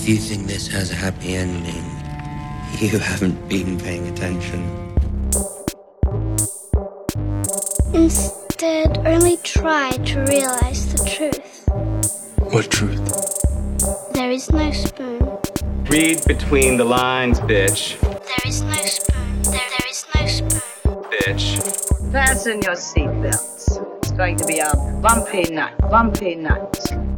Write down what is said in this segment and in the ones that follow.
If you think this has a happy ending, you haven't been paying attention. Instead, only try to realize the truth. What truth? There is no spoon. Read between the lines, bitch. There is no spoon. There, there is no spoon. Bitch. Fasten your seatbelts. It's going to be a bumpy night, bumpy night.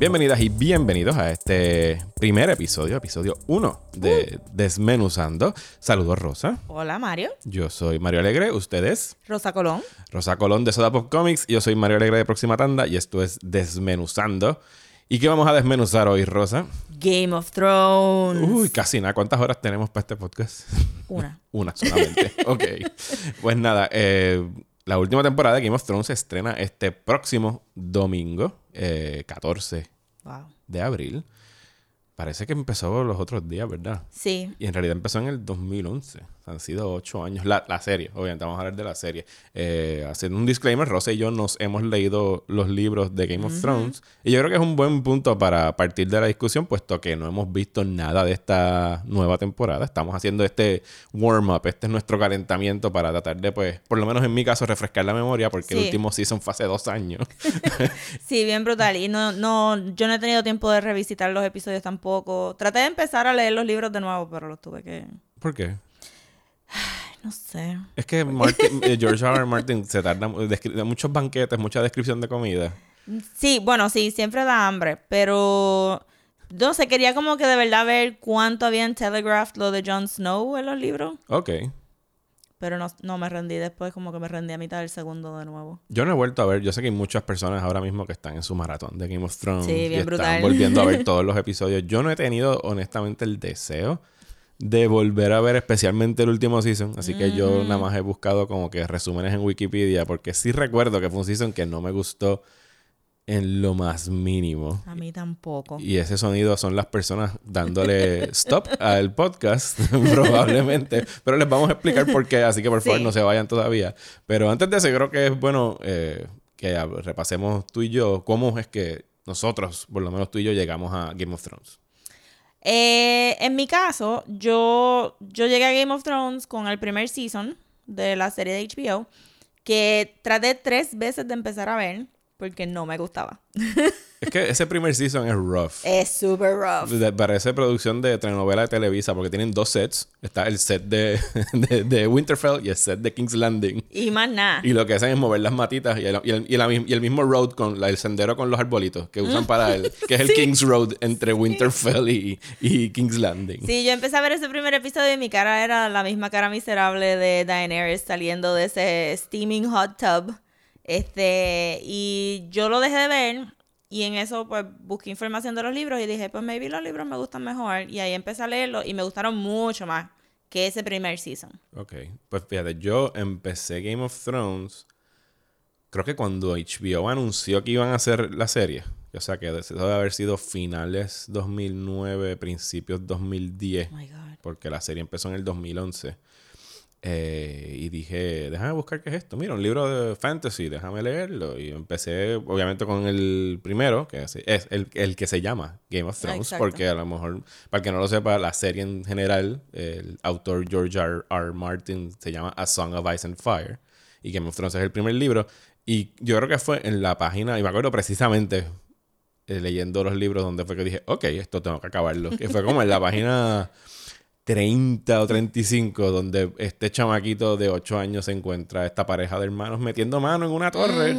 Bienvenidas y bienvenidos a este primer episodio, episodio 1 de Desmenuzando. Saludos, Rosa. Hola, Mario. Yo soy Mario Alegre, ustedes. Rosa Colón. Rosa Colón de Soda Pop Comics. Yo soy Mario Alegre de Próxima Tanda y esto es Desmenuzando. ¿Y qué vamos a desmenuzar hoy, Rosa? Game of Thrones. Uy, casi nada. ¿Cuántas horas tenemos para este podcast? Una. Una solamente. ok. Pues nada, eh, la última temporada de Game of Thrones se estrena este próximo domingo, eh, 14 Wow. de abril. Parece que empezó los otros días, ¿verdad? Sí. Y en realidad empezó en el 2011. Han sido ocho años. La, la serie, obviamente, vamos a hablar de la serie. Eh, haciendo un disclaimer, Rosa y yo nos hemos leído los libros de Game of Thrones. Y yo creo que es un buen punto para partir de la discusión, puesto que no hemos visto nada de esta nueva temporada. Estamos haciendo este warm-up, este es nuestro calentamiento para tratar de, pues, por lo menos en mi caso, refrescar la memoria, porque el Sí. último season fue hace dos años. Sí, bien brutal. Y no, no, yo no he tenido tiempo de revisitar los episodios tampoco. Traté de empezar a leer los libros de nuevo, pero los tuve que. ¿Por qué? No sé. Es que Martin- eh, George R. R. Martin se tarda da muchos banquetes, mucha descripción de comida. Sí, bueno, sí, siempre da hambre, pero. No sé, quería como que de verdad ver cuánto habían telegraphed lo de Jon Snow en los libros, Ok. pero no, no me rendí después, como que me rendí a mitad del segundo de nuevo. Yo no he vuelto a ver, yo sé que hay muchas personas ahora mismo que están en su maratón de Game of Thrones Sí, y bien están brutal. volviendo a ver todos los episodios. Yo no he tenido honestamente el deseo de volver a ver especialmente el último season, así que yo nada más he buscado como que resúmenes en Wikipedia porque sí recuerdo que fue un season que no me gustó en lo más mínimo. A mí tampoco. Y ese sonido son las personas dándole stop al podcast, probablemente. Pero les vamos a explicar por qué, así que por favor Sí. no se vayan todavía. Pero antes de eso, creo que es bueno eh, que repasemos tú y yo cómo es que nosotros, por lo menos tú y yo, llegamos a Game of Thrones. Eh, en mi caso, yo, yo llegué a Game of Thrones con el primer season de la serie de HBO, que traté tres veces de empezar a ver porque no me gustaba. Es que ese primer season es rough. Es super rough. De- Parece producción de telenovela de Televisa porque tienen dos sets. Está el set de, de, de Winterfell y el set de King's Landing. Y más nada. Y lo que hacen es mover las matitas y el, y el- y la y el mismo road con la- el sendero con los arbolitos que usan para el que es el King's Road entre Winterfell y, y King's Landing. Sí, yo empecé a ver ese primer episodio y mi cara era la misma cara miserable de Daenerys saliendo de ese steaming hot tub. Este, y yo lo dejé de ver y en eso pues busqué información de los libros y dije, pues maybe los libros me gustan mejor y ahí empecé a leerlos y me gustaron mucho más que ese primer season. Ok, pues fíjate, yo empecé Game of Thrones creo que cuando HBO anunció que iban a hacer la serie. O sea que eso debe haber sido finales 2009, principios 2010. Oh my God. porque la serie empezó en el 2011. Eh, y dije, déjame buscar qué es esto. Mira, un libro de fantasy, déjame leerlo. Y empecé, obviamente, con el primero, que es, es el, el que se llama Game of Thrones, Exacto. porque a lo mejor, para el que no lo sepa, la serie en general, el autor George R. R. Martin se llama A Song of Ice and Fire. Y Game of Thrones es el primer libro. Y yo creo que fue en la página, y me acuerdo precisamente eh, leyendo los libros donde fue que dije, ok, esto tengo que acabarlo. Que fue como en la página 30 o 35, donde este chamaquito de 8 años se encuentra esta pareja de hermanos metiendo mano en una torre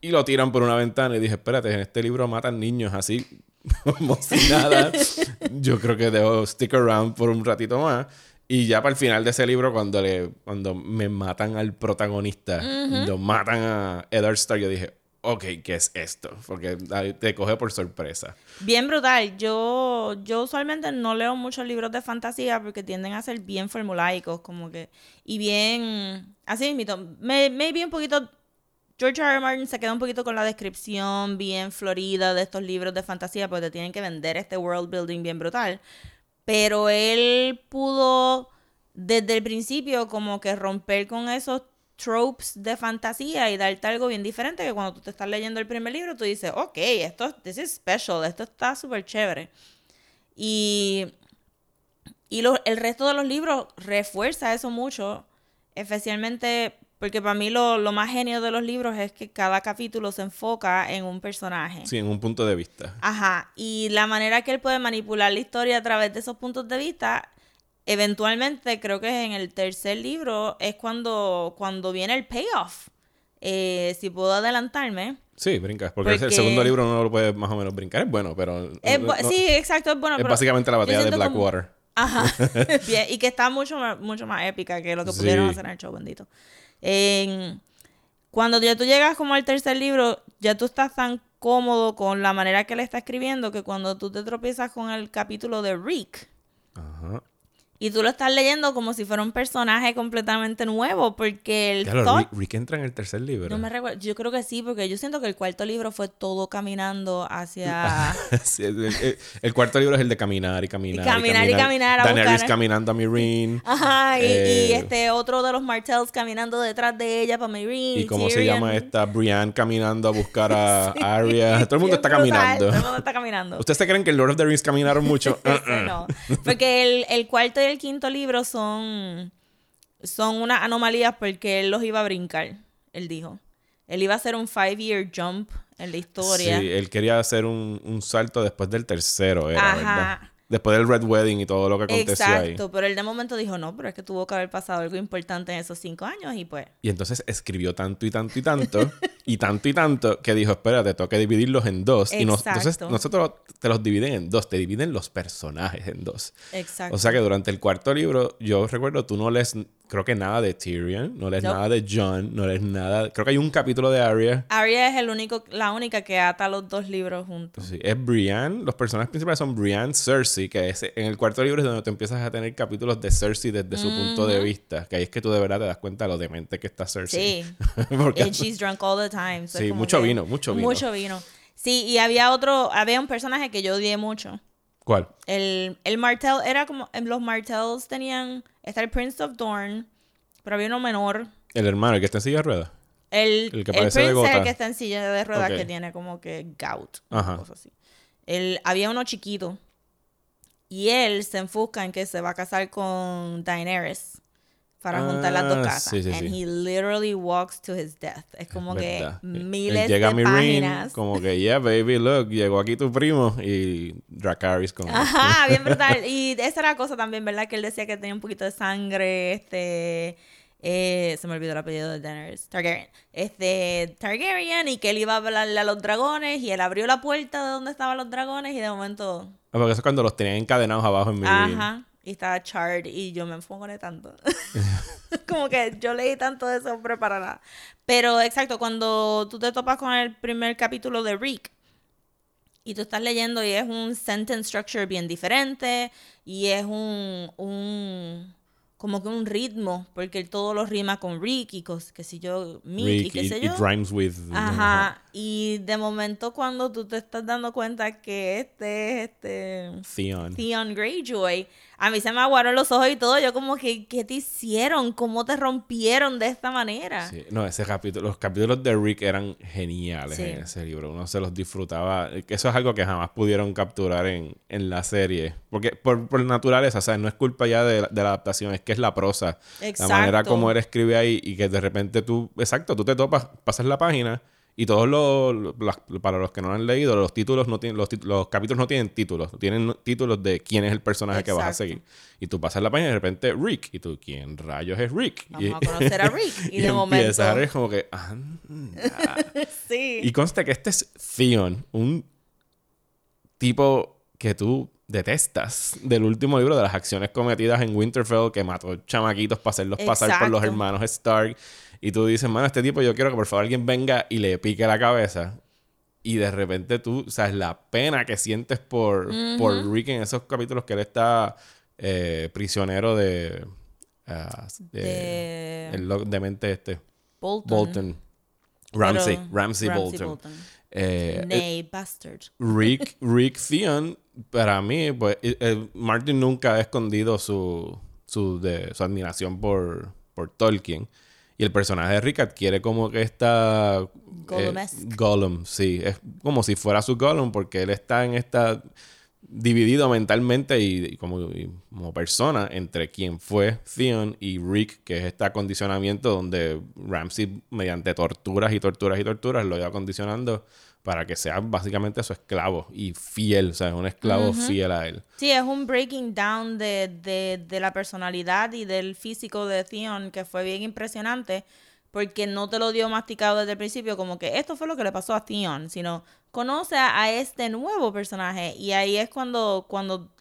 y lo tiran por una ventana. Y dije, espérate, en este libro matan niños así, como si nada. Yo creo que debo stick around por un ratito más. Y ya para el final de ese libro, cuando, le, cuando me matan al protagonista, lo matan a Eddard Stark, yo dije, ok, ¿qué es esto? Porque te coge por sorpresa. Bien brutal. Yo, yo usualmente no leo muchos libros de fantasía porque tienden a ser bien formulaicos, como que. Y bien. Así mismo. Me, maybe un poquito. George R. R. Martin se queda un poquito con la descripción bien florida de estos libros de fantasía, porque te tienen que vender este world building bien brutal. Pero él pudo, desde el principio, como que romper con esos tropes de fantasía y darte algo bien diferente que cuando tú te estás leyendo el primer libro tú dices, ok, esto this is special, esto está súper chévere. Y, y lo- el resto de los libros refuerza eso mucho, especialmente porque para mí lo, lo más genio de los libros es que cada capítulo se enfoca en un personaje. Sí, en un punto de vista. Ajá, y la manera que él puede manipular la historia a través de esos puntos de vista, eventualmente creo que en el tercer libro es cuando, cuando viene el payoff. Eh, si puedo adelantarme. Sí, brincas. Porque, el segundo libro no lo puedes más o menos brincar. Es bueno, pero. Es no- sí, exacto, es bueno. es pero básicamente la batalla de como- Blackwater. Ajá. Bien, y que está mucho más, mucho más épica que lo que pudieron hacer en el show, bendito. En- cuando ya tú llegas como al tercer libro, ya tú estás tan cómodo con la manera que él está escribiendo que cuando tú te tropiezas con el capítulo de Rick Ajá. Y tú lo estás leyendo como si fuera un personaje completamente nuevo porque el Claro, thought- Rick, Rick entra en el tercer libro. no me recuerdo, yo creo que sí, porque yo siento que el cuarto libro fue todo caminando hacia Sí, el, el- el cuarto libro es el de caminar y caminar. Y caminar y caminar a Daenerys buscar- caminando a Meereen. Ajá, y, y Eh, este otro de los Martells caminando detrás de ella para Meereen. ¿Y cómo se llama esta? Brienne caminando a buscar a Sí, Arya. Todo el mundo está caminando. Todo el mundo está caminando. ¿Ustedes se creen que el Lord of the Rings caminaron mucho? Uh-uh. no. Porque el, el cuarto y el quinto libro son, son unas anomalías porque él los iba a brincar, él dijo. Él iba a hacer un five-year jump en la historia. Sí, él quería hacer un, un salto después del tercero, era, Ajá. ¿verdad? Después del Red Wedding y todo lo que aconteció ahí. Exacto, pero él de momento dijo, no, pero es que tuvo que haber pasado algo importante en esos cinco años y pues... Y entonces escribió tanto y tanto y tanto, y tanto y tanto, que dijo, espérate, tengo que dividirlos en dos. Y nos- entonces Exacto. nosotros te los dividen en dos, te dividen los personajes en dos. Exacto. O sea que durante el cuarto libro, yo recuerdo, tú no lees, creo que nada de Tyrion, no lees Nope. nada de John, no lees nada, creo que hay un capítulo de Arya. Arya es el único, la única que ata los dos libros juntos. Sí, es Brienne, los personajes principales son Brienne, Cersei, que es en el cuarto libro es donde tú empiezas a tener capítulos de Cersei desde su punto de vista, que ahí es que tú de verdad te das cuenta de lo demente que está Cersei. Sí. Porque- And she's drunk all the time. so Sí, mucho que- vino, mucho vino. Mucho vino. Sí, y había otro, había un personaje que yo odié mucho. ¿Cuál? El, el Martell era como, los Martells tenían, está el Prince of Dorne, pero había uno menor. El hermano, el que está en silla de ruedas. El, El que el parece de Prince es el gota. que está en silla de ruedas que tiene como que gout. Ajá. cosa así. El, había uno chiquito. Y él se enfusca en que se va a casar con Daenerys para juntar las dos Ah, casas. sí, sí, And sí. he literally walks to his death. Es como que ¿Verdad? Él miles llega a de Meereen, páginas. como que, yeah, baby, look, llegó aquí tu primo y Dracarys como... Ajá, bien brutal. Y esa era la cosa también, ¿verdad? Que él decía que tenía un poquito de sangre, este... eh, se me olvidó el apellido de Daenerys. Targaryen. Este, Targaryen, y que él iba a hablarle a los dragones, y él abrió la puerta de donde estaban los dragones, y de momento... Porque eso es cuando los tenían encadenados abajo en Meereen. Ajá. Y estaba charred, y yo me enfogoné tanto. Como que yo leí tanto de eso preparada. Pero, exacto, cuando tú te topas con el primer capítulo de Rick, y tú estás leyendo y es un sentence structure bien diferente y es un, un como que un ritmo, porque él todo lo rima con Rick y cos, que si yo, Mick y Rick qué sé yo. rhymes with... Ajá. Y de momento cuando tú te estás dando cuenta que este es este Theon. Theon Greyjoy, a mí se me aguaron los ojos y todo. Yo como que, ¿qué te hicieron? ¿Cómo te rompieron de esta manera? Sí, no, ese capítulo, los capítulos de Rick eran geniales Sí. en ese libro. Uno se los disfrutaba. Que Eso es algo que jamás pudieron capturar en, en la serie. Porque por, por naturaleza, ¿sabes? No es culpa ya de, la- de la adaptación, es que es la prosa. La manera Exacto. como él escribe ahí y que de repente tú, exacto, tú te topas, pasas la página y todos los, para los que no lo han leído, los títulos no tienen, los, los capítulos no tienen títulos, tienen títulos de quién es el personaje que vas a seguir. Y tú pasas la página y de repente Rick, y tú, ¿quién rayos es Rick? Vamos y, a conocer a Rick. Y, de empiezas momento. a ver como que. Sí. Y consta que este es Theon, un tipo que tú detestas del último libro de las acciones cometidas en Winterfell que mató chamaquitos para hacerlos pasar por los hermanos Stark. Y tú dices, mano, este tipo yo quiero que por favor alguien venga y le pique la cabeza. Y de repente tú, sabes, la pena que sientes por, por Rick en esos capítulos que él está eh, prisionero de... ah, de- De- el lo- demente este. Bolton. Bolton. Ramsey. Pero- Ramsey, Bolton. Eh, eh, Nay, bastard. Rick, Rick Theon, para mí, pues, eh, eh, Martin nunca ha escondido su, su, de, su admiración por, por Tolkien. Y el personaje de Rick adquiere como que esta... eh. Gollum, sí. Es como si fuera su Gollum porque él está en esta... Dividido mentalmente y, y como, y como persona entre quien fue Theon y Rick, que es este acondicionamiento donde Ramsey, mediante torturas y torturas y torturas, lo iba acondicionando para que sea básicamente su esclavo y fiel, o sea, es un esclavo fiel a él. Sí, es un breaking down de, de, de la personalidad y del físico de Theon que fue bien impresionante porque no te lo dio masticado desde el principio como que esto fue lo que le pasó a Theon, sino conoce a, este nuevo personaje y ahí es cuando cuando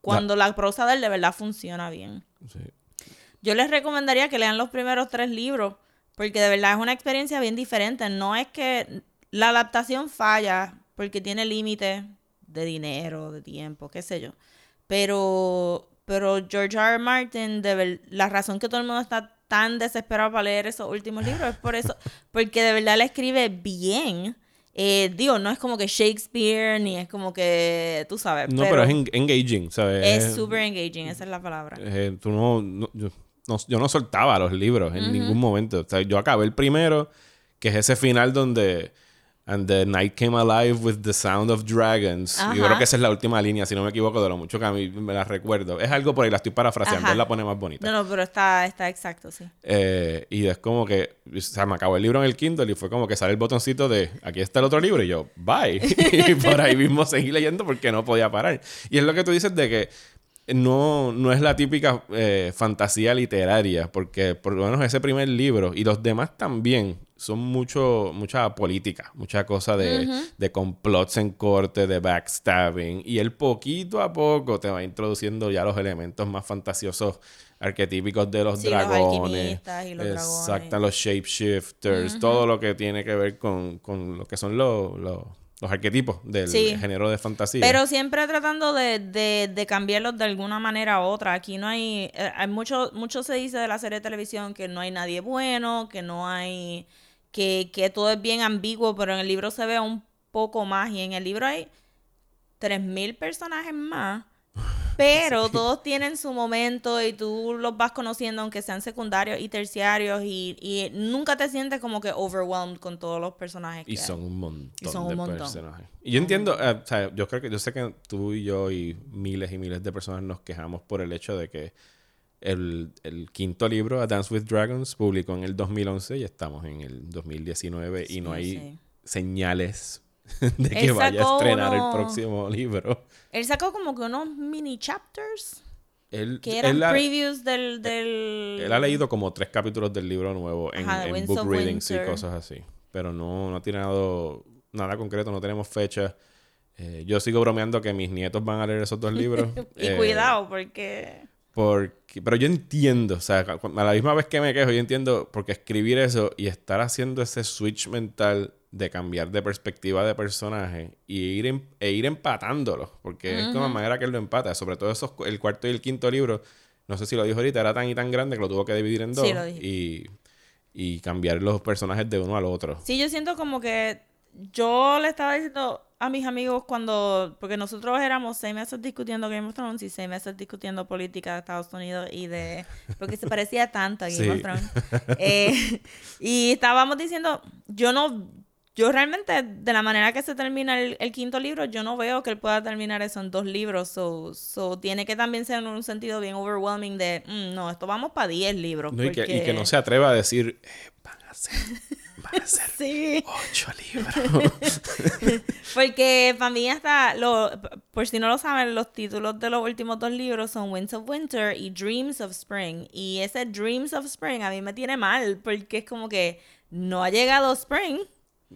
cuando la prosa de él de verdad funciona bien. Sí. Yo les recomendaría que lean los primeros tres libros, porque de verdad es una experiencia bien diferente. No es que la adaptación falla, porque tiene límites de dinero, de tiempo, qué sé yo. Pero, pero George R. R. Martin, de ver- la razón que todo el mundo está tan desesperado para leer esos últimos libros es por eso, porque de verdad le escribe bien. Eh, digo, no es como que Shakespeare, ni es como que, tú sabes. No, pero, es en- engaging, ¿sabes? es súper engaging, esa es la palabra. Eh, tú no, no- yo, no, yo no soltaba los libros en ningún momento. O sea, yo acabé el primero, que es ese final donde And the night came alive with the sound of dragons. Yo Ajá. creo que esa es la última línea, si no me equivoco, de lo mucho que a mí me la recuerdo. Es algo por ahí, la estoy parafraseando, Ajá. él la pone más bonita. No, no, pero está, está exacto, sí. Eh, y es como que, o sea, me acabó el libro en el Kindle y fue como que sale el botoncito de aquí está el otro libro y yo, bye. y por ahí mismo seguí leyendo porque no podía parar. Y es lo que tú dices de que no, no es la típica eh, fantasía literaria, porque por lo menos ese primer libro y los demás también son mucho, mucha política, mucha cosa de, de complots en corte, de backstabbing. Y él poquito a poco te va introduciendo ya los elementos más fantasiosos arquetípicos de los Sí, dragones. y los dragones. los shapeshifters, todo lo que tiene que ver con, con lo que son los, los, los arquetipos del Sí. género de fantasía. Pero siempre tratando de, de, de cambiarlos de alguna manera u otra. Aquí no hay, eh, hay mucho, mucho se dice de la serie de televisión que no hay nadie bueno, que no hay, que, que todo es bien ambiguo, pero en el libro se ve un poco más y en el libro hay 3.000 personajes más. Pero todos tienen su momento y tú los vas conociendo aunque sean secundarios y terciarios y, y nunca te sientes como que overwhelmed con todos los personajes. Y que hay. son un montón Y son un de montón. personajes. Y yo entiendo, eh, o sea, yo creo que yo sé que tú y yo y miles y miles de personas nos quejamos por el hecho de que el, el quinto libro, A Dance with Dragons, publicó en el 2011 y estamos en el 2019 y no Sí, hay sí. señales de que Él vaya a estrenar uno- el próximo libro. Él sacó como que unos mini chapters Él, que eran él ha, previews del, del... él ha leído como tres capítulos del libro nuevo en, Ajá, en book readings y cosas así. Pero no, no ha tirado nada concreto, no tenemos fecha. Eh, yo sigo bromeando que mis nietos van a leer esos dos libros. Y Eh, cuidado, porque... Porque, pero yo entiendo, o sea, a la misma vez que me quejo, yo entiendo, porque escribir eso y estar haciendo ese switch mental de cambiar de perspectiva de personaje y ir em- e ir empatándolos, porque es como manera que él lo empata, sobre todo esos, el cuarto y el quinto libro, no sé si lo dijo ahorita, era tan y tan grande que lo tuvo que dividir en dos Sí, lo dije. y, y cambiar los personajes de uno al otro. Sí, yo siento como que yo le estaba diciendo a mis amigos cuando, porque nosotros éramos seis meses discutiendo Game of Thrones y seis meses discutiendo política de Estados Unidos y de, porque se parecía tanto a Game Sí. of Thrones. Eh, y estábamos diciendo, yo no, yo realmente de la manera que se termina el, el quinto libro, yo no veo que él pueda terminar eso en dos libros, so, so tiene que también ser en un sentido bien overwhelming de, "Mm, no, esto vamos para 10 libros. No, y, que, y porque- que no se atreva a decir, "Eh, van a ser, van a ser Sí. ocho libros. Porque para mí hasta, lo, por si no lo saben, los títulos de los últimos dos libros son Winds of Winter y Dreams of Spring. Y ese Dreams of Spring a mí me tiene mal porque es como que no ha llegado Spring.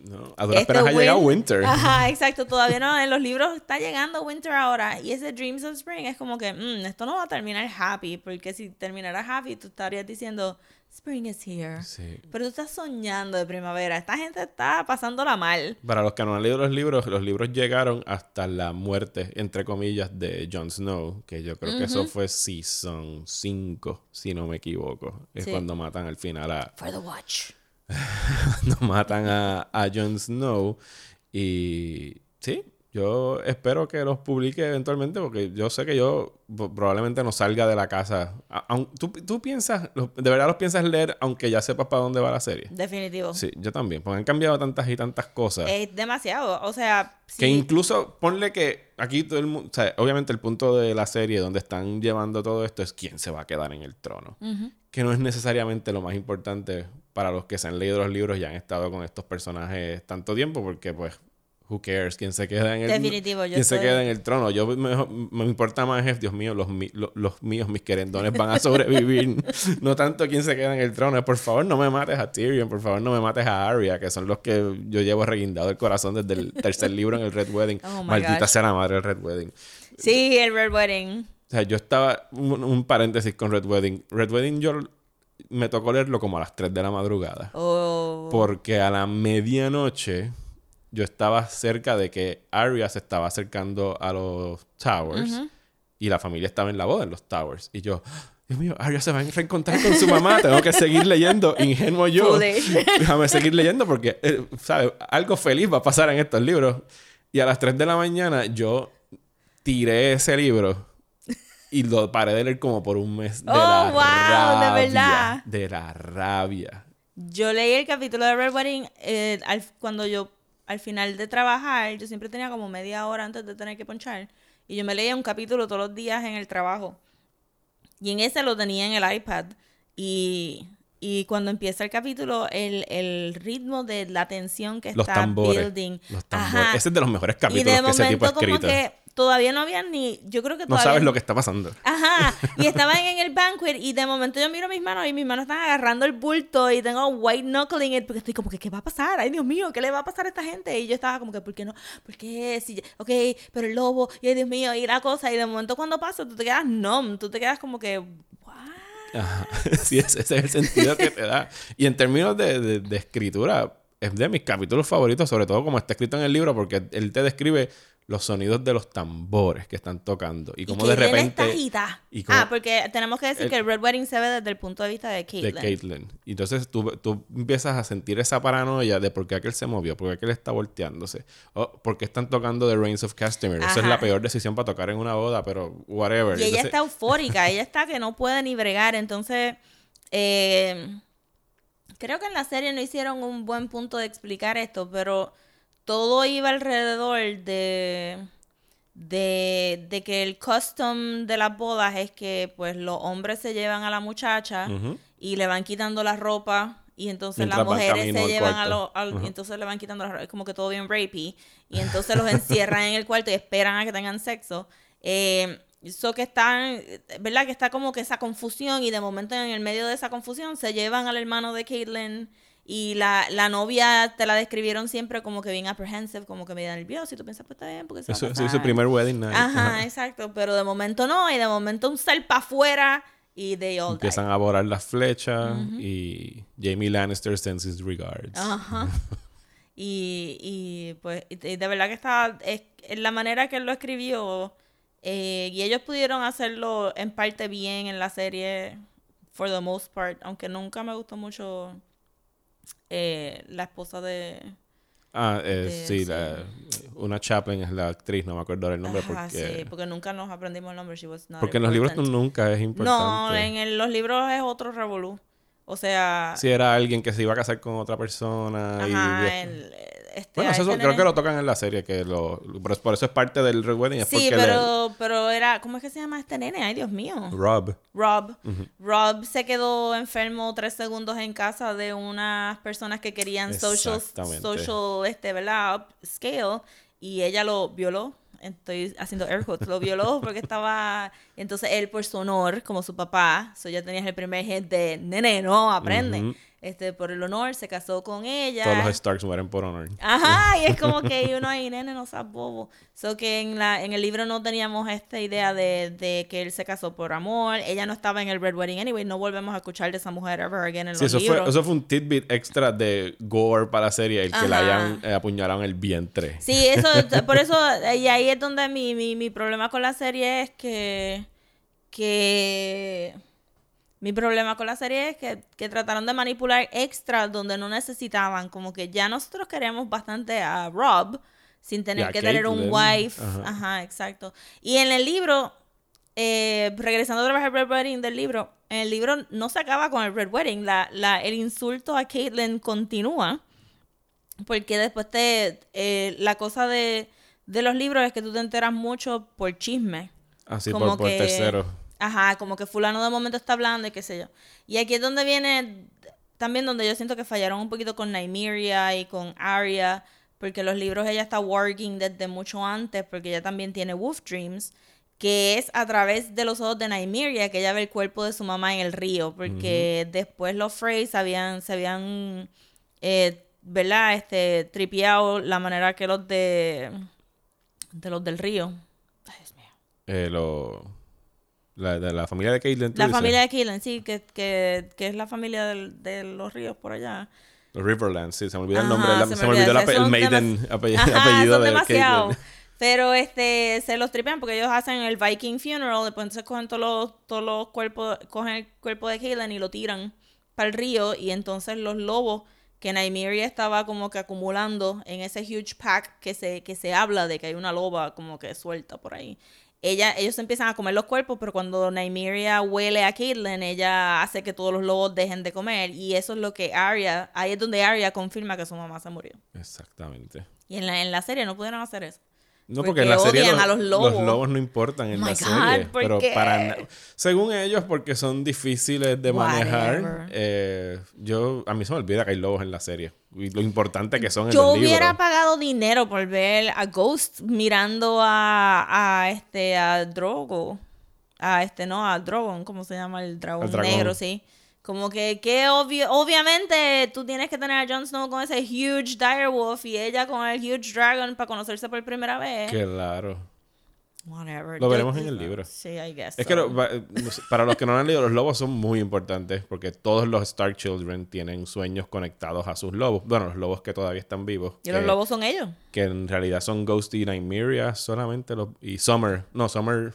No, a duras Este penas ha llegado win- Winter. Ajá, exacto. Todavía no, en los libros está llegando Winter ahora. Y ese Dreams of Spring es como que, "Mm, esto no va a terminar happy. Porque si terminara happy, tú estarías diciendo, Spring is here. Sí. Pero tú estás soñando de primavera. Esta gente está pasándola mal. Para los que no han leído los libros, los libros llegaron hasta la muerte, entre comillas, de Jon Snow, que yo creo que eso fue Season 5, si no me equivoco. Es Sí. cuando matan al final a... For the watch. cuando matan a, a Jon Snow. Y sí, Yo espero que los publique eventualmente porque yo sé que yo probablemente no salga de la casa. ¿Tú, tú piensas, de verdad los piensas leer aunque ya sepas para dónde va la serie? Definitivo. Sí, yo también, porque han cambiado tantas y tantas cosas. Es demasiado. O sea, Que incluso ponle que aquí todo el mundo, o sea, obviamente el punto de la serie donde están llevando todo esto es quién se va a quedar en el trono. Que no es necesariamente lo más importante para los que se han leído los libros y han estado con estos personajes tanto tiempo, porque pues, who cares quién se queda en el Definitivo, yo quién se estoy- queda en el trono. Yo me, me importa más es, Dios mío, los, mi- lo- los míos, mis querendones van a sobrevivir. no tanto quién se queda en el trono. Es, por favor, no me mates a Tyrion, por favor, no me mates a Arya, que son los que yo llevo reguindado el corazón desde el tercer libro en el Red Wedding. Oh Maldita gosh. sea la madre del Red Wedding. Sí, el Red Wedding. O sea, yo estaba. Un, un paréntesis con Red Wedding. Red Wedding yo me tocó leerlo como a las 3 de la madrugada. Oh. Porque a la medianoche yo estaba cerca de que Arya se estaba acercando a los towers y la familia estaba en la boda en los towers. Y yo, Dios mío, Arya se va a reencontrar con su mamá. Tengo que seguir leyendo. Ingenuo yo. Déjame seguir leyendo porque, eh, ¿sabes? Algo feliz va a pasar en estos libros. Y a las 3 de la mañana yo tiré ese libro y lo paré de leer como por un mes. De Oh, la wow, de rabia, verdad. De la rabia. Yo leí el capítulo de Red Wedding eh, al- cuando yo, al final de trabajar, yo siempre tenía como media hora antes de tener que ponchar. Y yo me leía un capítulo todos los días en el trabajo. Y en ese lo tenía en el iPad. Y, y cuando empieza el capítulo, el, el ritmo de la tensión que Los está tambores. building. Los tambores. Ajá. Ese es de los mejores Y capítulos de que ese tipo ha momento como escrito. que todavía no había ni... Yo creo que No todavía... sabes lo que está pasando. Ajá, y estaban en el banquet y de momento yo miro mis manos y mis manos están agarrando el bulto y tengo white knuckling it porque estoy como que ¿qué va a pasar? Ay, Dios mío, ¿qué le va a pasar a esta gente? Y yo estaba como que ¿por qué no? ¿Por qué? Si, ok, pero el lobo y ay, Dios mío, y la cosa y de momento cuando pasa tú te quedas numb, tú te quedas como que what? Ajá. Sí, ese, ese es el sentido que te da. Y en términos de, de- de escritura, es de mis capítulos favoritos, sobre todo como está escrito en el libro, porque él te describe los sonidos de los tambores que están tocando. Y como de Caitlyn repente... está y ah, porque tenemos que decir el- que el Red Wedding se ve desde el punto de vista de de Caitlyn. Caitlyn. Y entonces tú, tú empiezas a sentir esa paranoia de por qué aquel se movió, por qué aquel está volteándose, o por qué están tocando The Reigns of Castamere. Esa es la peor decisión para tocar en una boda, pero whatever. Y ella está eufórica, ella está que no puede ni bregar. Entonces, eh, creo que en la serie no hicieron un buen punto de explicar esto, pero todo iba alrededor de, de, de que el custom de las bodas es que pues los hombres se llevan a la muchacha y le van quitando la ropa y entonces Mientras las mujeres se llevan a los y entonces le van quitando la ropa es como que todo bien rapey y entonces los encierran en el cuarto y esperan a que tengan sexo. Eh, eso que están verdad que está como que esa confusión y de momento en el medio de esa confusión se llevan al hermano de Caitlyn y la, la novia te la describieron siempre como que bien apprehensive, como que medio nerviosa y tú piensas, pues está bien, porque se va a Eso, eso es pasar". su primer wedding night. Ajá, Ajá. exacto, pero de momento no, y de momento un sal para afuera y they all died. Empiezan a volar las flechas y Jamie Lannister sends his regards. Ajá. Y, y pues y de de verdad que está es, en la manera que él lo escribió eh, y ellos pudieron hacerlo en parte bien en la serie for the most part, aunque nunca me gustó mucho eh, la esposa de Ah, eh, de- sí, sí. la- una Chaplin es la actriz, no me acuerdo el nombre Ajá, porque... sí, porque nunca nos aprendimos el nombre. She was not Porque en los libros important. nunca es importante. No, en el- los libros es otro revolú. O sea, Si era alguien que se iba a casar con otra persona y... ajá, el- este, Bueno, eso creo que lo tocan en la serie, que lo, por, por eso es parte del Red Wedding. Es Sí, porque le- pero, pero era, ¿cómo es que se llama este nene? Ay, Dios mío. Rob. Rob. Rob se quedó enfermo tres segundos en casa de unas personas que querían social, social, este, ¿verdad? Upscale. Y ella lo violó. Estoy haciendo air quotes. Lo violó porque estaba... Entonces él, por su honor, como su papá, so ya tenías el primer hit de, nene, no, aprende. Ujú. Este, por el honor, se casó con ella. Todos los Starks mueren por honor. Ajá, y es como que uno ahí, nene, no seas bobo. So que en, la, en el libro no teníamos esta idea de, de que él se casó por amor. Ella no estaba en el Red Wedding anyway. No volvemos a escuchar de esa mujer ever again en Sí, los eso fue, libros. eso fue un tidbit extra de gore para la serie, el que la hayan eh, apuñalado en el vientre. Sí, eso, por eso, y ahí es donde mi, mi, mi problema con la serie es que, que, mi problema con la serie es que, que trataron de manipular extra donde no necesitaban, como que ya nosotros queremos bastante a Rob, sin tener que tener un wife. ajá. Ajá. exacto. Y en el libro, eh, regresando otra vez al Red Wedding del libro, en el libro no se acaba con el Red Wedding. La, la, el insulto a Caitlyn continúa. Porque después te. eh, la cosa de, de los libros es que tú te enteras mucho por chisme. Así Como por, por que- tercero. Ajá, como que fulano de momento está hablando y qué sé yo. Y aquí es donde viene también donde yo siento que fallaron un poquito con Nymeria y con Arya, porque los libros ella está working desde mucho antes, porque ella también tiene Wolf Dreams, que es a través de los ojos de Nymeria que ella ve el cuerpo de su mamá en el río, porque después los Freys habían, se habían, eh, ¿verdad? Este, tripeado la manera que los de, de los del río. Ay, Dios mío. Eh, lo- la, de la familia de Caitlyn. La dices. familia de Keelan, sí, que, que, que es la familia del- de los ríos por allá. Los Riverlands, sí, se me olvidó el nombre. la- se me me olvidó el, el maiden apellido, Ajá, apellido de demasiado. Caitlyn. Pero este se los tripean porque ellos hacen el Viking funeral, después entonces cogen todos los, todos los cuerpos, cogen el cuerpo de Keelan y lo tiran para el río y entonces los lobos que Nymeria estaba como que acumulando en ese huge pack que se, que se habla de que hay una loba como que suelta por ahí. Ella, ellos empiezan a comer los cuerpos, pero cuando Nymeria huele a Caitlyn, ella hace que todos los lobos dejen de comer. Y eso es lo que Arya, ahí es donde Arya confirma que su mamá se murió. Exactamente. Y en la, en la serie no pudieron hacer eso. No, Porque porque, en la serie los, a los lobos. no importan en Oh la serie. God, ¿por pero qué? para según ellos, porque son difíciles de Whatever. manejar. eh, yo a mí se me olvida que hay lobos en la serie. Y lo importante que son en Yo los hubiera libros. pagado dinero por ver a Ghost mirando a, a este a Drogo. A este, no, a Drogon, ¿cómo se llama el dragón, Al dragón. negro, sí. Como que, que obvio, obviamente tú tienes que tener a Jon Snow con ese huge direwolf y ella con el huge dragon para conocerse por primera vez. Claro. Whatever. Lo veremos en el libro. Sí, I guess. Es que lo- para los que no lo han leído, los lobos son muy importantes porque todos los Stark Children tienen sueños conectados a sus lobos. Bueno, los lobos que todavía están vivos. Y los lobos son ellos. que en realidad son Ghost y Nymeria solamente los y Summer no Summer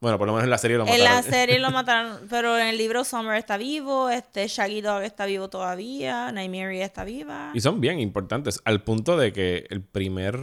bueno por lo menos en la serie lo En mataron la serie lo mataron, pero en el libro Summer está vivo, este Shaggy Dog está vivo todavía, Nymeria está viva. y son bien importantes al punto de que el primer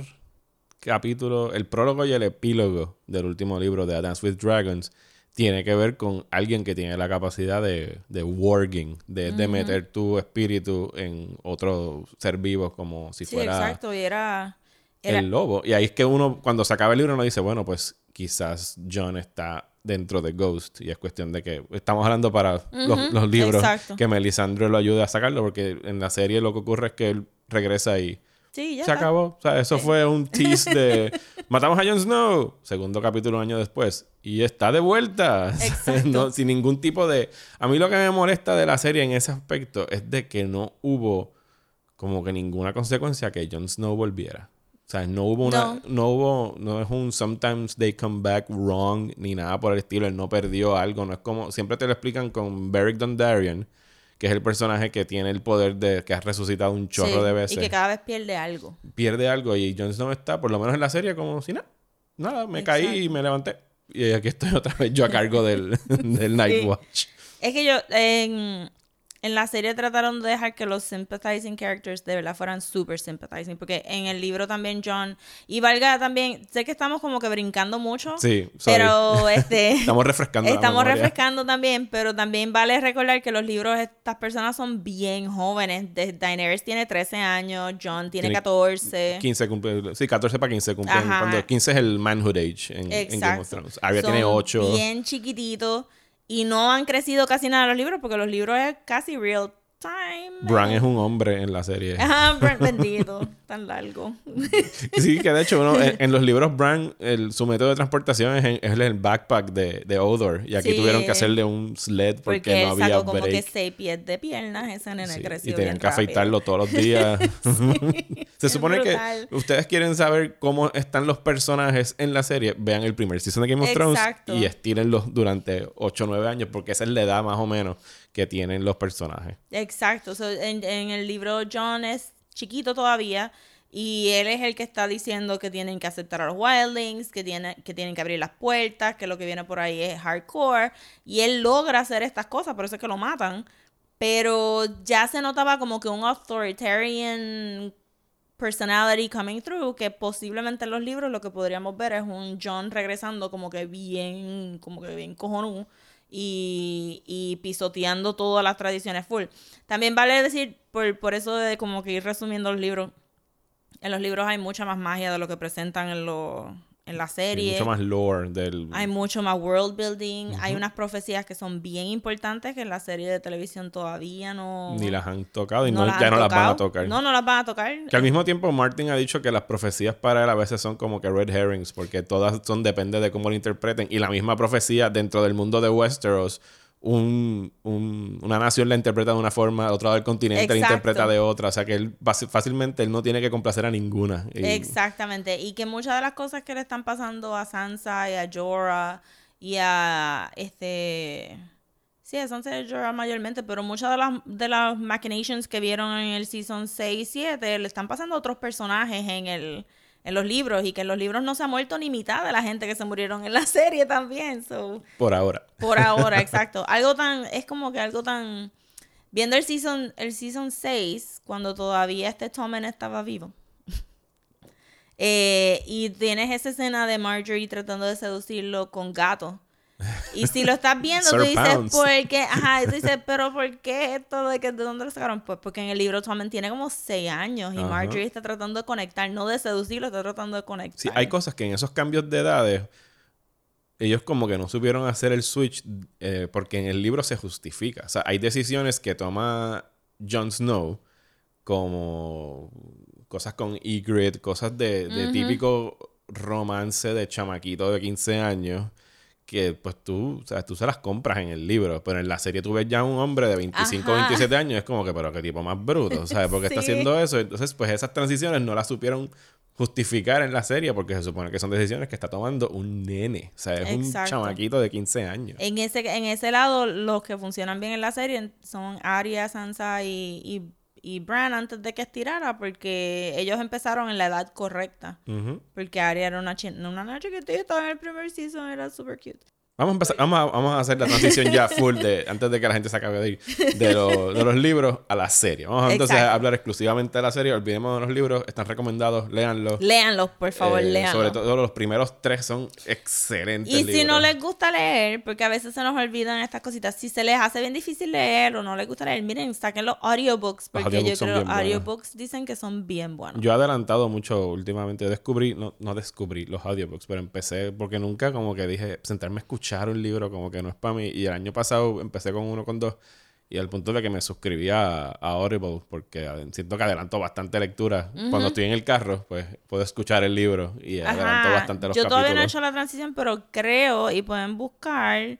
capítulo el prólogo y el epílogo del último libro de A Dance with Dragons tiene que ver con alguien que tiene la capacidad de, de warging, de, de meter tu espíritu en otro ser vivo como si sí, fuera exacto, y era, era el lobo. Y ahí es que uno, cuando se acaba el libro, uno dice, bueno, pues quizás John está dentro de Ghost. Y es cuestión de que estamos hablando para los, los libros exacto. que Melisandre lo ayude a sacarlo, porque en la serie lo que ocurre es que él regresa y sí, ya se acabó. O sea, eso fue un tease de matamos a Jon Snow. Segundo capítulo un año después. Y está de vuelta. No, sin ningún tipo de. A mí lo que me molesta de la serie en ese aspecto es de que no hubo como que ninguna consecuencia que Jon Snow volviera. O sea, no hubo una. No. No, hubo. No es un sometimes they come back wrong ni nada por el estilo. Él no perdió algo. No es como. Siempre te lo explican con Beric Dondarrion, que es el personaje que tiene el poder de. que ha resucitado un chorro Sí, de veces Y que cada vez pierde algo. pierde algo y Jon Snow está, por lo menos en la serie, como si nada. Nada, me caí y me levanté. Y aquí estoy otra vez yo a cargo del, del Night Sí. Watch. Es que yo, en, en la serie trataron de dejar que los sympathizing characters de verdad fueran super sympathizing, porque en el libro también John, y valga también, sé que estamos como que brincando mucho, Sí, sorry. pero este... Estamos refrescando Estamos refrescando también, pero también vale recordar que los libros, estas personas son bien jóvenes. De- Daenerys tiene 13 años, John tiene, Tiene 14. 15 cumple, sí, 14 para 15 cumplen. Cuando 15 es el manhood age en, en Game of. Thrones. Arya Son tiene 8. Bien chiquititos y no han crecido casi nada los libros porque los libros es casi real time. Bran es un hombre en la serie. Ajá, Bran, bendito, tan largo. Sí, que de hecho uno, en, en los libros Bran, el, su método de transportación es, en- es el backpack de, de Odor. Y aquí Sí. tuvieron que hacerle un sled porque, Porque, no había sacó como que break. seis pies de piernas, ese nene Sí, creció y tenían bien que rápido. afeitarlo todos los días. Se supone que ustedes quieren saber cómo están los personajes en la serie, vean el primer season de Game of Thrones y estírenlos durante 8 o 9 años porque esa es la edad más o menos que tienen los personajes. Exacto. So, en, en el libro John es chiquito todavía y él es el que está diciendo que tienen que aceptar a los wildlings, que, tiene, que tienen que abrir las puertas, que lo que viene por ahí es hardcore. Y él logra hacer estas cosas, por eso es que lo matan. Pero ya se notaba como que un authoritarian personality coming through, que posiblemente en los libros lo que podríamos ver es un John regresando como que bien, como que bien cojonudo y, y pisoteando todas las tradiciones full. También vale decir, por, por eso de como que ir resumiendo los libros, en los libros hay mucha más magia de lo que presentan en, los en la Hay serie. mucho más lore del... Hay mucho más world building. Hay unas profecías que son bien importantes que en la serie de televisión todavía no. Ni las han tocado y no, las ya no las van a tocado. tocar. No, no las van a tocar. Que al mismo tiempo Martin ha dicho que las profecías para él a veces son como que red herrings, porque todas son depende de cómo lo interpreten. Y la misma profecía dentro del mundo de Westeros, un, un- una nación la interpreta de una forma, otro lado del continente la interpreta de otra. O sea que él fácil- fácilmente él no tiene que complacer a ninguna. Y- Exactamente. Y que muchas de las cosas que le están pasando a Sansa y a Jorah y a este. Sí, a Sansa y a Jorah mayormente, pero muchas de las, de las machinations que vieron en el season 6 y 7 le están pasando a otros personajes en el en los libros y que en los libros no se ha muerto ni mitad de la gente que se murieron en la serie también. So, Por ahora. Por ahora, exacto. Algo tan, es como que algo tan. Viendo el season, el season 6, cuando todavía este Tommen estaba vivo. Eh, y tienes esa escena de Marjorie tratando de seducirlo con gato. Y si lo estás viendo, tú dices. ¿por qué? Ajá, y tú dices, pero ¿por qué esto de, que, de dónde lo sacaron? Pues porque en el libro Tommen tiene como 6 años y. Marjorie está tratando de conectar, no de seducirlo, está tratando de conectar. Sí, hay cosas que en esos cambios de edades ellos como que no supieron hacer el switch eh, porque en el libro se justifica. O sea, hay decisiones que toma Jon Snow como cosas con Ygritte, cosas de, de típico romance de chamaquito de 15 años que pues tú, o sea, tú se las compras en el libro, pero en la serie tú ves ya un hombre de 25 o Ajá. 27 años, es como que, pero qué tipo más bruto, ¿sabes? Porque está Sí. haciendo eso. Entonces, pues esas transiciones no las supieron justificar en la serie porque se supone que son decisiones que está tomando un nene, o sea, es un chamaquito de 15 años. En ese, en ese lado, los que funcionan bien en la serie son Arya, Sansa y, y, y Bran antes de que estirara, porque ellos empezaron en la edad correcta. Porque Arya era una, una chiquitita en el primer season, era super cute. Vamos a, empezar, vamos, a, vamos a hacer la transición ya full de, antes de que la gente se acabe de ir, de, lo- de los libros a la serie. Vamos entonces Exacto. a hablar exclusivamente de la serie, olvidemos de los libros, están recomendados, léanlos. Léanlos, por favor, Eh, léanlos. Sobre todo los primeros tres son excelentes. Y si libros. no les gusta leer, porque a veces se nos olvidan estas cositas, si se les hace bien difícil leer o no les gusta leer, miren, saquen los audiobooks, porque audiobooks yo creo que buenos. audiobooks dicen que son bien buenos. Yo he adelantado mucho últimamente. Descubrí, no, no descubrí los audiobooks, pero empecé porque nunca como que dije, sentarme a escuchar un libro como que no es para mí. Y el año pasado empecé con uno, con dos. Y al punto de que me suscribí a, a Audible porque siento que adelanto bastante lectura. Cuando estoy en el carro, pues puedo escuchar el libro y adelanto bastante los Yo capítulos. todavía no he hecho la transición, pero creo y pueden buscar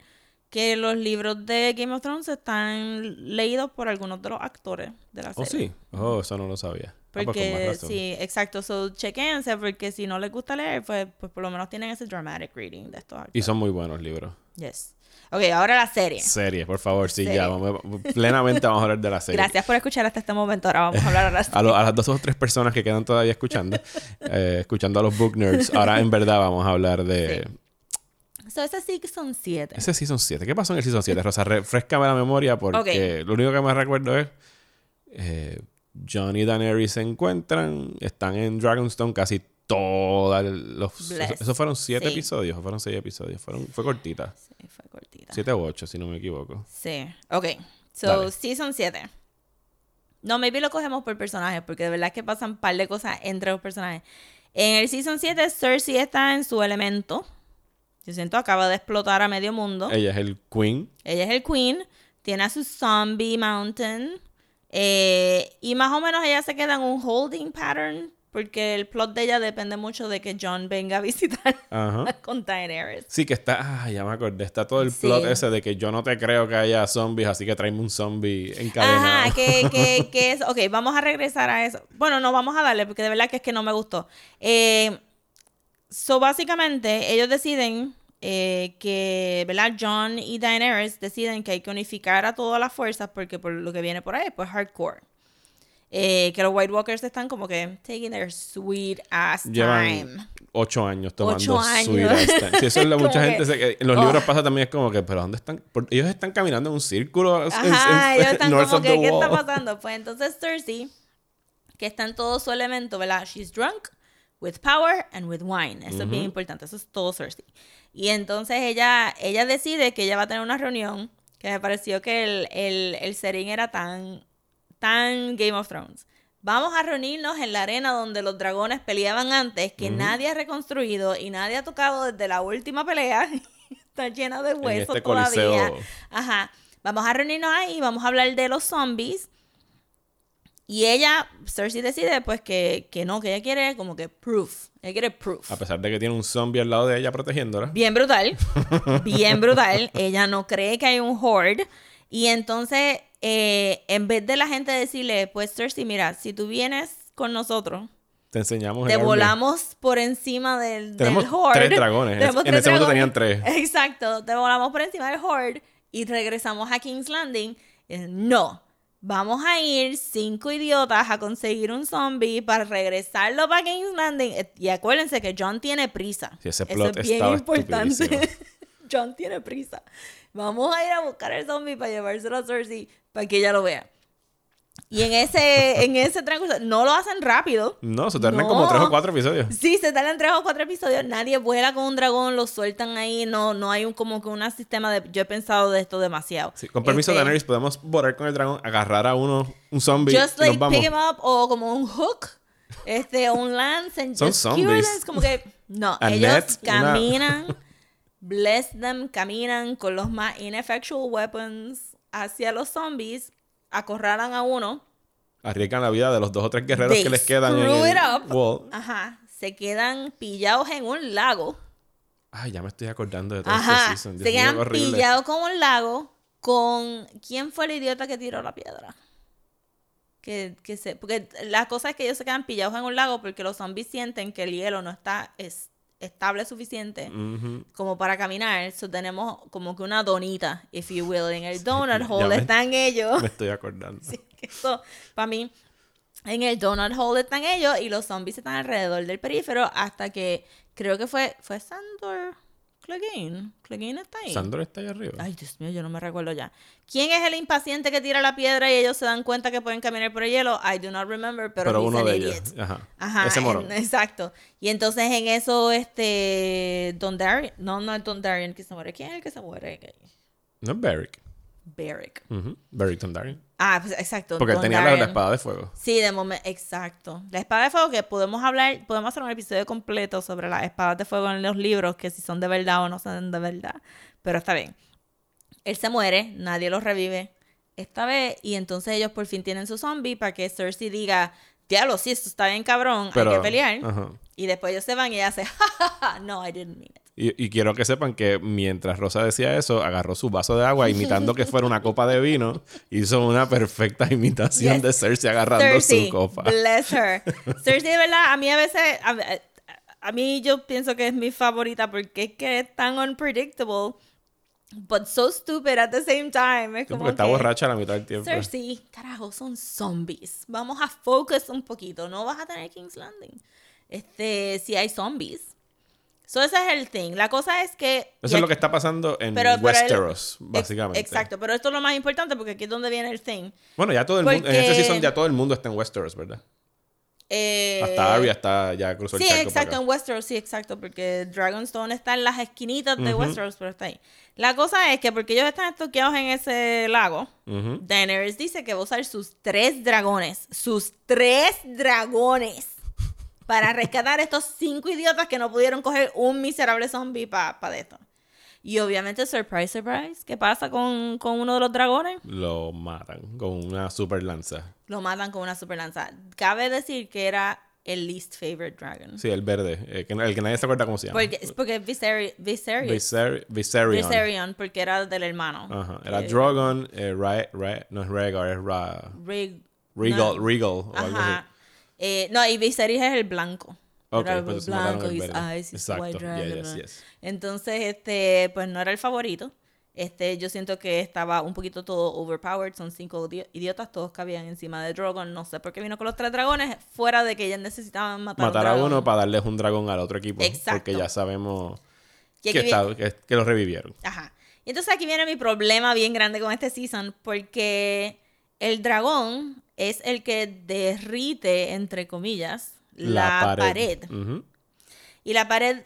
que los libros de Game of Thrones están leídos por algunos de los actores de la Oh, serie. sí. Oh, eso no lo sabía. Ah, pues Porque sí, exacto. So, chequense, porque si no les gusta leer, pues, pues por lo menos tienen ese dramatic reading de estos actores. Y son muy buenos libros. Yes. Ok, ahora la serie. Serie, por favor, sí, Serie. ya. Vamos, plenamente vamos a hablar de la serie. Gracias por escuchar hasta este momento. Ahora vamos a hablar ahora sí. A, lo- a las dos o tres personas que quedan todavía escuchando, eh, escuchando a los book nerds, ahora en verdad vamos a hablar de... So, ese sí que son siete. Ese Season 7. ¿Qué pasó en el Season 7? Rosa, refrescame la memoria porque lo único que me recuerdo es... Eh, John y Daenerys se encuentran, están en Dragonstone casi todos los... Bless. Eso, eso fueron siete Sí. episodios fueron seis episodios. Fueron, fue cortita. Sí, fue cortita. Siete u ocho, si no me equivoco. Sí. Ok. So, Dale. season 7. No, maybe lo cogemos por personajes, porque de verdad que pasan un par de cosas entre los personajes. En el season 7, Cersei está en su elemento. Yo siento, acaba de explotar a medio mundo. Ella es el Queen. Ella es el queen, tiene a su zombie mountain. Eh, y más o menos ella se queda en un holding pattern. Porque el plot de ella depende mucho de que John venga a visitar Ajá. con Daenerys. Sí, que está. Ah, ya me acordé. Está todo el Sí. plot ese de que yo no te creo que haya zombies, así que tráeme un zombie encadenado. Ajá, que, que, que es. Ok, vamos a regresar a eso. Bueno, no, vamos a darle, porque de verdad que es que no me gustó. Eh, so, básicamente, ellos deciden eh, que, ¿verdad? John y Daenerys deciden que hay que unificar a todas las fuerzas, porque por lo que viene por ahí, pues hardcore. Eh, que los White Walkers están como que taking their sweet ass time. Llevan ocho años tomando Ocho años. sweet ass time. Sí, eso es lo mucha que- gente. se- en los Oh. libros pasa también, es como que, ¿pero dónde están? Por- ellos están caminando en un círculo. Ajá, en- ellos están como que, ¿qué está pasando? Pues entonces Cersei que está en todo su elemento, ¿verdad? She's drunk with power and with wine. Eso es bien importante, eso es todo Cersei. Y entonces ella, ella decide que ella va a tener una reunión, que me pareció que el, el, el setting era tan, tan Game of Thrones. Vamos a reunirnos en la arena donde los dragones peleaban antes, que nadie ha reconstruido y nadie ha tocado desde la última pelea. Está llena de huesos este todavía. coliseo. Ajá. Vamos a reunirnos ahí, vamos a hablar de los zombies. Y ella, Cersei decide pues que, que no, que ella quiere como que proof. Ella quiere proof. A pesar de que tiene un zombie al lado de ella protegiéndola. Bien brutal. Bien brutal. Ella no cree que hay un horde. Y entonces, eh, en vez de la gente decirle, pues Cersei, mira, si tú vienes con nosotros, Te enseñamos te volamos por encima del, Tenemos del horde. tres dragones. En Tenemos ese- en tres ese momento tenían tres. Exacto. Te volamos por encima del horde y regresamos a King's Landing. Eh, No. Vamos a ir cinco idiotas a conseguir un zombie para regresarlo para King's Landing. Eh, Y acuérdense que John tiene prisa. Sí, ese Eso plot es bien importante. John tiene prisa. Vamos a ir a buscar el zombie para llevárselo a Cersei para que ella lo vea. Y en ese, en ese transcurso, no lo hacen rápido. No, se tardan No. como tres o cuatro episodios. Sí, se tardan tres o cuatro episodios. Nadie vuela con un dragón, lo sueltan ahí. No, no hay un como que un sistema de. Yo he pensado de esto demasiado. Sí, con permiso de Este, Daenerys, podemos volar con el dragón, agarrar a uno, un zombie, Just y like nos vamos. pick him up o como un hook. Este, un lance and Son just zombies. them. Como que. No, A ellos net, una- caminan. Bless them, caminan con los más ineffectual weapons hacia los zombies. Acorralan a uno. Arriesgan la vida de los dos o tres guerreros They que les quedan en el wall. Ajá. Se quedan pillados en un lago. Ay, ya me estoy acordando de todo Ajá. este season. Dios Se quedan pillados como un lago con... ¿Quién fue el idiota que tiró la piedra? Que, que se... Porque la cosa es que ellos se quedan pillados en un lago porque los zombies sienten que el hielo no está es- estable suficiente como para caminar. So tenemos como que una donita, if you will. En el donut Ya hole me- están ellos. Me estoy acordando. Sí, que eso, para mí, en el donut hole están ellos y los zombies están alrededor del perífero hasta que creo que fue, fue Sandor Clegane. Clegane está ahí. Sandor está ahí arriba. Ay, Dios mío, yo no me recuerdo ya. ¿Quién es el impaciente que tira la piedra y ellos se dan cuenta que pueden caminar por el hielo? I do not remember, pero, pero uno de idiot. ellos. Ajá. Ajá, Ese en- exacto. Y entonces en eso, este, Don Darien, no, no es Don Darien que se muere. ¿Quién es el que se muere? No es Beric. Beric. Ujú. Beric Dondarrion. Ah, pues exacto. Porque él tenía la, espada de fuego. Sí, de momento, exacto. La espada de fuego que podemos hablar, podemos hacer un episodio completo sobre las espadas de fuego en los libros, que si son de verdad o no son de verdad. Pero está bien. Él se muere, nadie lo revive esta vez, y entonces ellos por fin tienen su zombie para que Cersei diga, diablo, sí, esto está bien cabrón, Pero, hay que pelear. ajá. Y después ellos se van y ella hace, "Ja, ja, ja, no, I didn't mean it. Y, y quiero que sepan que mientras Rosa decía eso, agarró su vaso de agua imitando que fuera una copa de vino. Hizo una perfecta imitación Yes. de Cersei agarrando Cersei, su copa. bless her. Cersei, de verdad, a mí a veces, a, mí yo pienso que es mi favorita porque es que es tan unpredictable, but so stupid at the same time. Es Sí, como porque está que, borracha la mitad del tiempo. Cersei, carajo, son zombies. Vamos a focus un poquito. No vas a tener King's Landing. Este, si hay zombies. So ese es el thing. La cosa es que... Eso es lo que está pasando en pero- pero él- Westeros, ex- básicamente. Exacto, pero esto es lo más importante porque aquí es donde viene el thing. Bueno, ya todo el mundo, en este season ya todo el mundo está en Westeros, ¿verdad? Eh, Hasta Arya está, ya cruzó el Sí, exacto, en Westeros, sí, exacto, porque Dragonstone está en las esquinitas de. Westeros, pero está ahí. La cosa es que porque ellos están estoqueados en ese lago, Ujú. Daenerys dice que va a usar sus tres dragones, sus tres dragones, para rescatar a estos cinco idiotas que no pudieron coger un miserable zombie para de esto. Y obviamente, surprise, surprise, ¿qué pasa con, con uno de los dragones? Lo matan con una super lanza. Lo matan con una super lanza. Cabe decir que era el least favorite dragon. Sí, el verde. eh, que, el que nadie se acuerda cómo se llama. Porque, es porque es Viseri- Viserys. Viser- Viserion. Viserion, porque era del hermano. Ajá. Era Eh, Drogon, eh, Ra- Ra- no es Rhaegar, es Ra- Rig- Regal, no. Regal o algo así. Eh, no, y Viserys es el blanco. Ok, Era el pues blanco, el his verde. eyes, his Exacto. white Yeah, dragon, yes, ¿no? yes. Entonces, este, pues no era el favorito. Este, yo siento que estaba un poquito todo overpowered. Son cinco idi- idiotas, todos cabían encima de Drogon. No sé por qué vino con los tres dragones, fuera de que ellos necesitaban matar, Matar un a uno para darles un dragón al otro equipo. Exacto. Porque ya sabemos que, está- que, que lo revivieron. Ajá. Y entonces aquí viene mi problema bien grande con este season, porque el dragón es el que derrite, entre comillas, la, pared. Y la pared,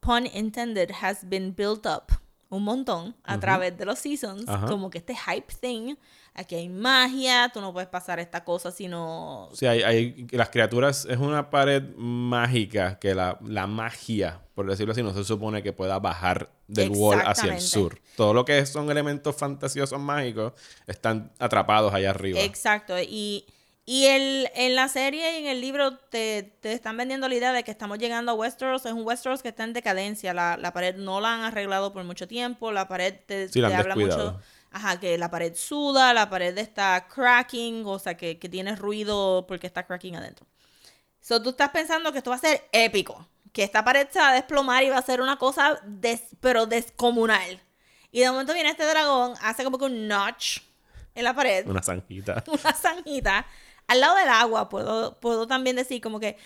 pun intended, has been built up un montón a través de los seasons. Como que este hype thing. Aquí hay magia, tú no puedes pasar esta cosa sino... Sí, hay, hay- las criaturas es una pared mágica que la, la magia, por decirlo así, no se supone que pueda bajar del wall hacia el sur. Todo lo que son elementos fantasiosos mágicos están atrapados allá arriba. Exacto. Y, y el, en la serie y en el libro te, te están vendiendo la idea de que estamos llegando a Westeros. Es un Westeros que está en decadencia. La, la pared no la han arreglado por mucho tiempo. La pared te, Sí, la te habla descuidado. mucho. Ajá, que la pared suda, la pared está cracking, o sea, que, que tiene ruido porque está cracking adentro. So, tú estás pensando que esto va a ser épico. Que esta pared se va a desplomar y va a ser una cosa, des- pero descomunal. Y de momento viene este dragón, hace como que un notch en la pared Una zanjita. una zanjita al lado del agua. Puedo, puedo también decir como que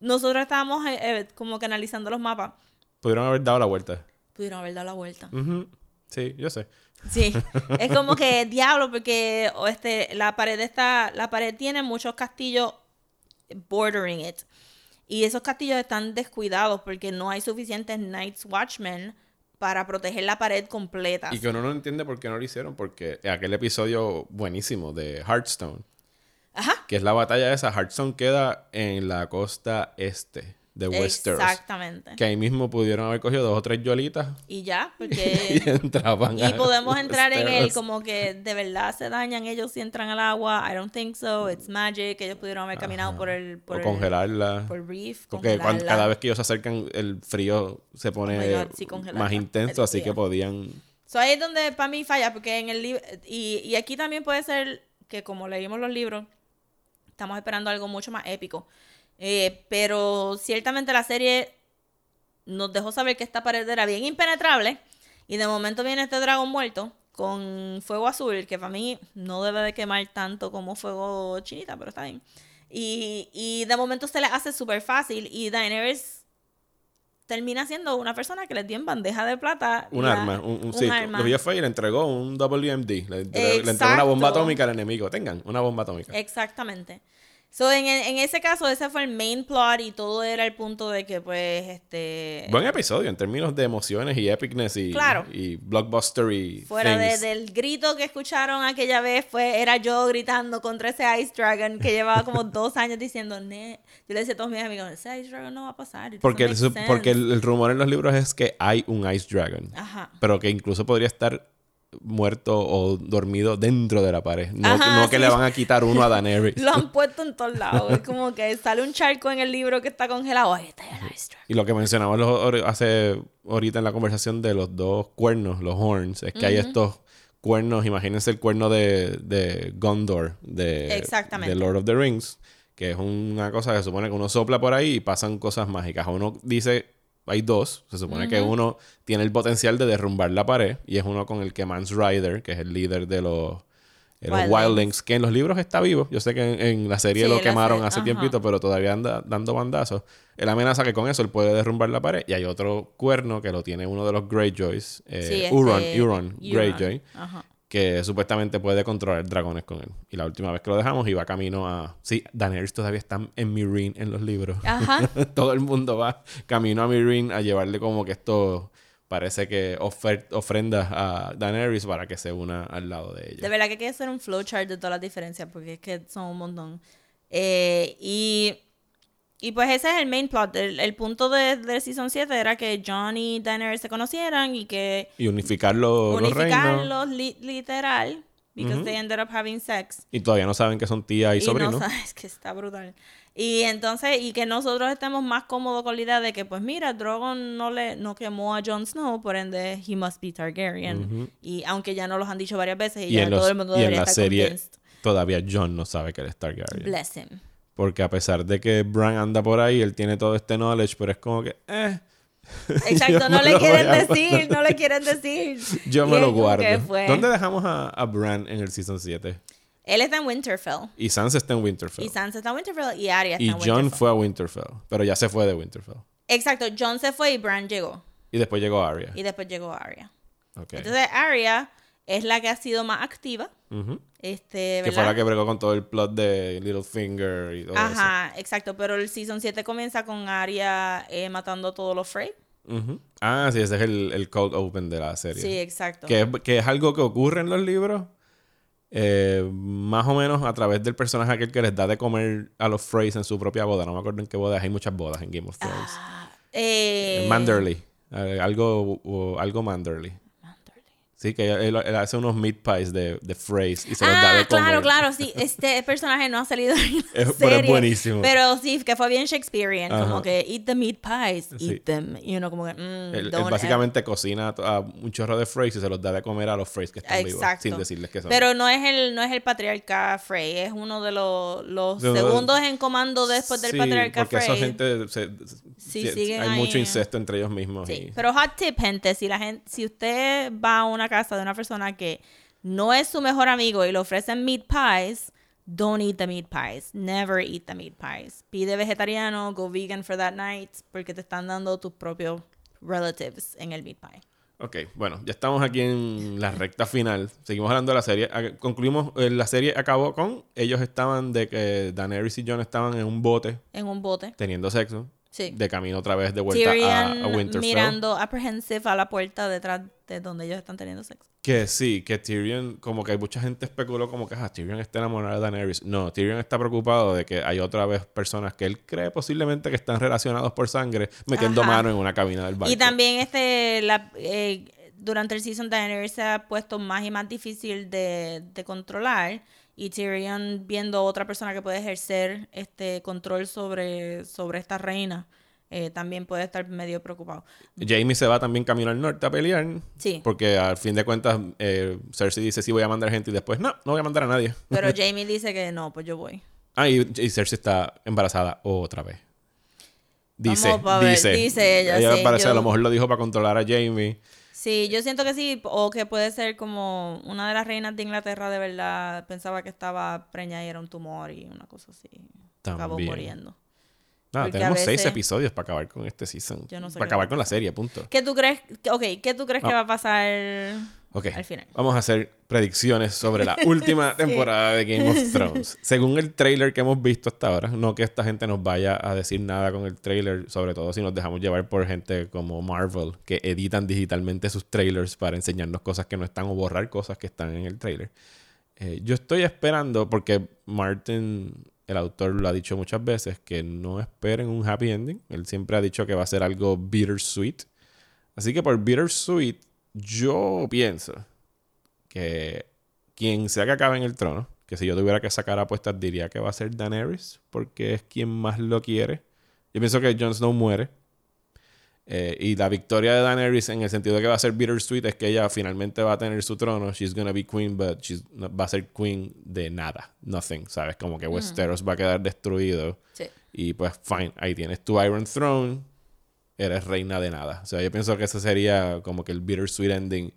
nosotros estábamos eh, eh, como que analizando los mapas. Pudieron haber dado la vuelta. Pudieron haber dado la vuelta. Ujú. Sí, yo sé. Sí, es como que diablo porque o este la pared está la pared tiene muchos castillos bordering it. Y esos castillos están descuidados porque no hay suficientes Night's Watchmen para proteger la pared completa. Y que uno no entiende por qué no lo hicieron, porque aquel episodio buenísimo de Hearthstone, Ajá. que es la batalla esa, Hearthstone queda en la costa este de Westeros. Exactamente. Que ahí mismo pudieron haber cogido dos o tres yolitas Y ya, y porque entraban Y podemos entrar en el como que de verdad se dañan ellos si entran al agua. I don't think so. It's magic. Ellos pudieron haber caminado por el por o el- congelarla. por reef, Porque cada vez que ellos se acercan, el frío se pone Oh my God, sí, congelarla. más intenso, así que podían... So ahí es donde para mí falla, porque en el libro, y, y aquí también puede ser que como leímos los libros, estamos esperando algo mucho más épico. Eh, pero ciertamente la serie nos dejó saber que esta pared era bien impenetrable, y de momento viene este dragón muerto con fuego azul, que para mí no debe de quemar tanto como fuego chinita, pero está bien. Y, y de momento se le hace súper fácil, y Daenerys termina siendo una persona que les dio en bandeja de plata Un la- arma, un, un, sí, arma. Lo fue y le entregó un WMD. Le, le entregó una bomba atómica al enemigo. Tengan, una bomba atómica. Exactamente. So, en, en ese caso, ese fue el main plot y todo era el punto de que, pues, este... Buen episodio en términos de emociones y epicness y, Claro. y blockbuster y Fuera de- del grito que escucharon aquella vez, fue era yo gritando contra ese Ice Dragon que llevaba como dos años diciendo, "Ne-". yo le decía a todos mis amigos, ese Ice Dragon no va a pasar. Porque, el, porque sense". el, el rumor en los libros es que hay un Ice Dragon. Ajá. Pero que incluso podría estar muerto o dormido dentro de la pared. No, Ajá, no que le van a quitar uno a Daenerys. Lo han puesto en todos lados. Es como que sale un charco en el libro que está congelado. Ahí está. Y lo que mencionamos los- hace ahorita en la conversación de los dos cuernos, los horns, es que hay estos cuernos, imagínense el cuerno de, de Gondor, de, Exactamente. de Lord of the Rings, que es una cosa que supone que uno sopla por ahí y pasan cosas mágicas. Uno dice, hay dos, se supone que uno tiene el potencial de derrumbar la pared y es uno con el que Mance Rider, que es el líder de los... de los Wildlings. Wildlings, que en los libros está vivo. Yo sé que en, en la serie Sí, lo quemaron hace ajá. tiempito, pero todavía anda dando bandazos. Él amenaza que con eso él puede derrumbar la pared. Y hay otro cuerno que lo tiene uno de los Greyjoys, eh, Sí, este. Greyjoy, Ajá. Que supuestamente puede controlar dragones con él. Y la última vez que lo dejamos iba camino a... Sí, Daenerys todavía está en Meereen en los libros. Ajá. Todo el mundo va camino a Meereen a llevarle como que esto parece que ofer- ofrenda a Daenerys para que se una al lado de ella. De verdad que hay que hacer un flowchart de todas las diferencias porque es que son un montón. Eh, y, y pues ese es el main plot. El, el punto de, de Season 7 era que Jon y Daenerys se conocieran y que Y unificar los, los unificarlos li- literal because they ended up having sex. Y todavía no saben que son tía y, Y sobrino. no sabes que está brutal. Y entonces, y que nosotros estemos más cómodos con la idea de que, pues mira, Drogon no le no quemó a Jon Snow, por ende, he must be Targaryen. Y aunque ya no los han dicho varias veces, y, y ya en, los- todo el mundo y en debería la estar serie convinced. todavía John no sabe que él es Targaryen. Bless him. Porque a pesar de que Bran anda por ahí, él tiene todo este knowledge, pero es como que, eh, Exacto, no le quieren decir, no le quieren decir. yo Y me lo guardo. ¿Dónde dejamos a, a Bran en el Season 7? Él está en Winterfell. Y Sansa está en Winterfell. Y Sansa está en Winterfell y Arya está Y en John Winterfell. fue a Winterfell, pero ya se fue de Winterfell. Exacto, John se fue y Bran llegó. Y después llegó Arya. Y después llegó Arya. Ok. Entonces Arya es la que ha sido más activa. Este, Que fue la que bregó con todo el plot de Littlefinger y todo Ajá, exacto. Pero el season 7 comienza con Arya eh, matando a todos los Frey. eso. Ah, sí, ese es el, el cold open de la serie. Sí, exacto. que, es, que es algo que ocurre en los libros. eh, más o menos a través del personaje aquel que les da de comer a los Freys en su propia boda. No me acuerdo en qué bodas. Hay muchas bodas en Game of Thrones. Eh, Manderly. Algo, algo Manderly. Sí, que él, él hace unos meat pies de, de Freys y se los da Ah, de comer. claro, claro, sí. Este personaje no ha salido en la Es- serie. pero es buenísimo. Pero sí, que fue bien Shakespearean. Ajá. Como que eat the meat pies, Sí. eat them. Y uno como que, mm, Él, él básicamente cocina a, a un chorro de Freys y se los da de comer a los Freys que están vivos. Exacto. Sin decirles que son. Pero no es el, no es el patriarca Frey, es uno de los, los segundos en comando después del Sí, patriarca porque Frey. esa gente se- Sí, siguen hay ahí. mucho incesto entre ellos mismos. Sí, y- pero hot tip, gente, si la gente, si usted va a una casa de una persona que no es su mejor amigo y le ofrecen meat pies, don't eat the meat pies. Never eat the meat pies. Pide vegetariano, go vegan for that night, porque te están dando tus propios relatives en el meat pie. Ok, bueno, ya estamos aquí en la recta final. Seguimos hablando de la serie. Ah, Concluimos, eh, la serie acabó con ellos estaban de que Daenerys y Jon estaban en un bote En un bote. teniendo sexo. Sí. De camino otra vez de vuelta a, Tyrion a Winterfell. mirando apprehensive a la puerta detrás de donde ellos están teniendo sexo. Que sí, que Tyrion, como que mucha gente especuló como que ah, Tyrion está enamorado de Daenerys. No, Tyrion está preocupado de que hay otra vez personas que él cree posiblemente que están relacionados por sangre metiendo Ajá. mano en una cabina del barco. Y también este la, eh, durante el season Daenerys se ha puesto más y más difícil de, de controlar y Tyrion viendo otra persona que puede ejercer este control sobre, sobre esta reina eh, también puede estar medio preocupado. Jamie se va también camino al norte a pelear. Sí. Porque al fin de cuentas, eh, Cersei dice sí voy a mandar gente y después no, no voy a mandar a nadie. Pero Jamie dice que no, pues yo voy. Ah, y, y Cersei está embarazada otra vez. Dice, Vamos dice. dice ella, sí, parece, yo- a lo mejor lo dijo para controlar a Jamie. Sí, yo siento que sí, o que puede ser como una de las reinas de Inglaterra de verdad pensaba que estaba preñada y era un tumor y una cosa así. Acabó También. muriendo. Nada, Porque a tenemos seis episodios para acabar con este season. Yo no sé para acabar con la serie, punto. ¿Qué tú crees? Ok, ¿qué tú crees que Ah. va a pasar Ok. al final? Vamos a hacer predicciones sobre la última temporada de Game of Thrones. Según el trailer que hemos visto hasta ahora, no que esta gente nos vaya a decir nada con el trailer, sobre todo si nos dejamos llevar por gente como Marvel, que editan digitalmente sus trailers para enseñarnos cosas que no están o borrar cosas que están en el trailer. Eh, yo estoy esperando, porque Martin, el autor, lo ha dicho muchas veces, que no esperen un happy ending. Él siempre ha dicho que va a ser algo bittersweet. Así que por bittersweet, yo pienso que quien sea que acabe en el trono, que si yo tuviera que sacar apuestas diría que va a ser Daenerys, porque es quien más lo quiere. Yo pienso que Jon Snow muere. Eh, y la victoria de Daenerys en el sentido de que va a ser bittersweet es que ella finalmente va a tener su trono. She's gonna be queen, but she's, no- va a ser queen de nada. Nothing, ¿sabes? Como que Westeros va a quedar destruido. Sí. Y pues, fine, ahí tienes tu Iron Throne. Eres reina de nada. O sea, yo pienso que ese sería como que el bittersweet ending